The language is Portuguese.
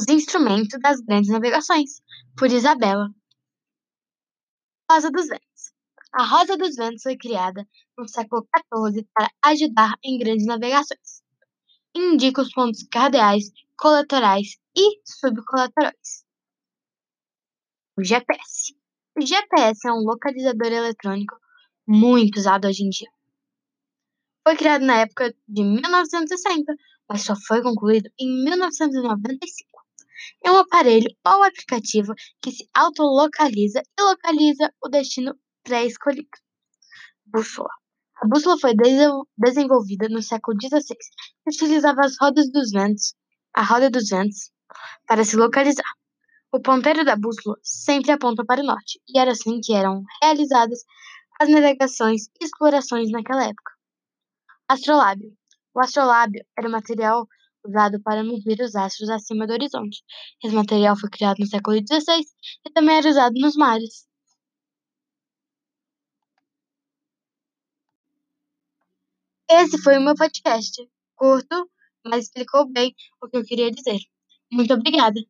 Os instrumentos das grandes navegações, por Isabela. Rosa dos Ventos. A Rosa dos Ventos foi criada no século XIV para ajudar em grandes navegações. Indica os pontos cardeais, colaterais e subcolaterais. O GPS. O GPS é um localizador eletrônico muito usado hoje em dia. Foi criado na época de 1960, mas só foi concluído em 1995. É um aparelho ou aplicativo que se autolocaliza e localiza o destino pré-escolhido. Bússola. A bússola foi desenvolvida no século XVI e utilizava as rodas dos ventos, a roda dos ventos, para se localizar. O ponteiro da bússola sempre aponta para o norte, e era assim que eram realizadas as navegações e explorações naquela época. Astrolábio. O astrolábio era o material usado para medir os astros acima do horizonte. Esse material foi criado no século XVI e também era usado nos mares. Esse foi o meu podcast. Curto, mas explicou bem o que eu queria dizer. Muito obrigada!